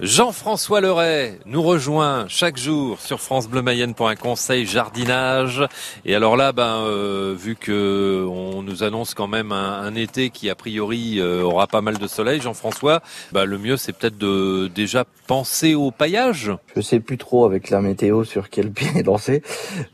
Jean-François Leray nous rejoint chaque jour sur France Bleu Mayenne pour un conseil jardinage. Et alors là, ben, euh, vu que on nous annonce quand même un, été qui a priori euh, aura pas mal de soleil, Jean-François, ben, le mieux c'est peut-être de déjà penser au paillage. Je sais plus trop avec la météo sur quel pied danser,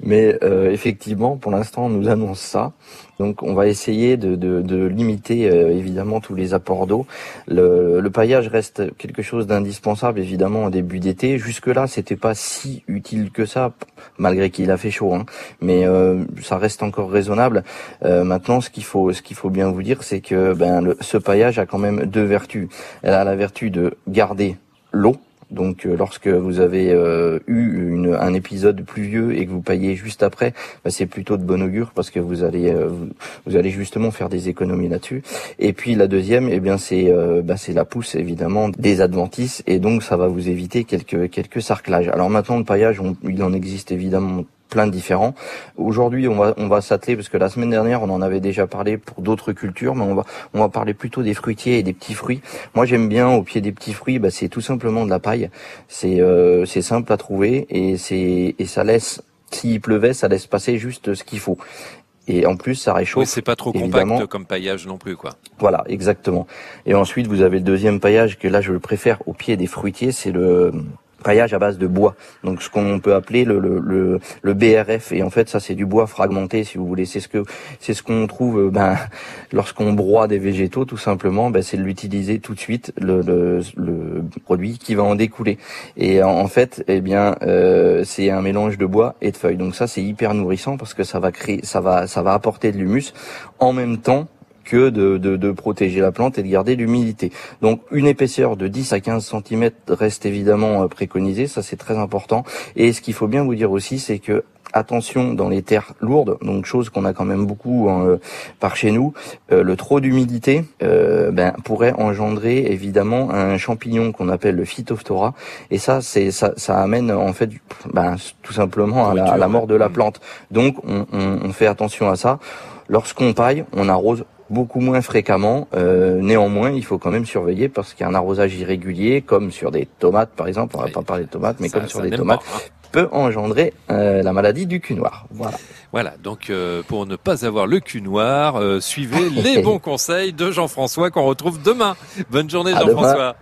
mais euh, effectivement, pour l'instant, on nous annonce ça. Donc on va essayer de, limiter évidemment tous les apports d'eau. Le paillage reste quelque chose d'indispensable évidemment au début d'été. Jusque là, c'était pas si utile que ça, malgré qu'il a fait chaud. Hein. Mais euh, ça reste encore raisonnable. Euh, maintenant, ce qu'il faut, ce qu'il faut bien vous dire, c'est que ben, ce paillage a quand même deux vertus. Elle a la vertu de garder l'eau donc euh, lorsque vous avez euh, eu une, un épisode pluvieux et que vous paillez juste après, bah, c'est plutôt de bon augure parce que vous allez euh, vous, allez justement faire des économies là-dessus. Et puis la deuxième, eh bien c'est bah, c'est la pousse évidemment des adventices et donc ça va vous éviter quelques quelques sarclages. Alors maintenant le paillage, il en existe évidemment plein de différents. Aujourd'hui, on va on va s'atteler parce que la semaine dernière, on en avait déjà parlé pour d'autres cultures, mais on va on va parler plutôt des fruitiers et des petits fruits. Moi, j'aime bien au pied des petits fruits, bah, c'est tout simplement de la paille. C'est euh, c'est simple à trouver et c'est et ça laisse s'il pleuvait, ça laisse passer juste ce qu'il faut. Et en plus, ça réchauffe. Oui, c'est pas trop compact comme paillage non plus, quoi. Voilà, exactement. Et ensuite, vous avez le deuxième paillage que là, je le préfère au pied des fruitiers, c'est le paillage à base de bois, donc ce qu'on peut appeler le, le, le, BRF. Et en fait, ça c'est du bois fragmenté, si vous voulez. C'est ce que c'est ce qu'on trouve euh, ben, lorsqu'on broie des végétaux, tout simplement. Ben, c'est de l'utiliser tout de suite le, le, le, produit qui va en découler. Et en, fait, eh bien, euh, c'est un mélange de bois et de feuilles. Donc ça, c'est hyper nourrissant parce que ça va créer, ça va, ça va apporter de l'humus en même temps que de, de, protéger la plante et de garder l'humidité. Donc une épaisseur de 10 à 15 cm reste évidemment euh, préconisée, ça c'est très important. Et ce qu'il faut bien vous dire aussi, c'est que attention dans les terres lourdes, donc chose qu'on a quand même beaucoup hein, euh, par chez nous, euh, le trop d'humidité ben, pourrait engendrer évidemment un champignon qu'on appelle le phytophthora, et ça c'est ça, ça amène en fait ben, tout simplement à la, mort de la plante. Donc on, on fait attention à ça. Lorsqu'on paille, on arrose beaucoup moins fréquemment. Euh, néanmoins, il faut quand même surveiller parce qu'il y a un arrosage irrégulier, comme sur des tomates par exemple, on va pas parler de tomates, mais comme sur des tomates, hein. peut engendrer euh, la maladie du cul noir. Voilà. Voilà, donc euh, pour ne pas avoir le cul noir, suivez les bons conseils de Jean-François qu'on retrouve demain. Bonne journée Jean-François.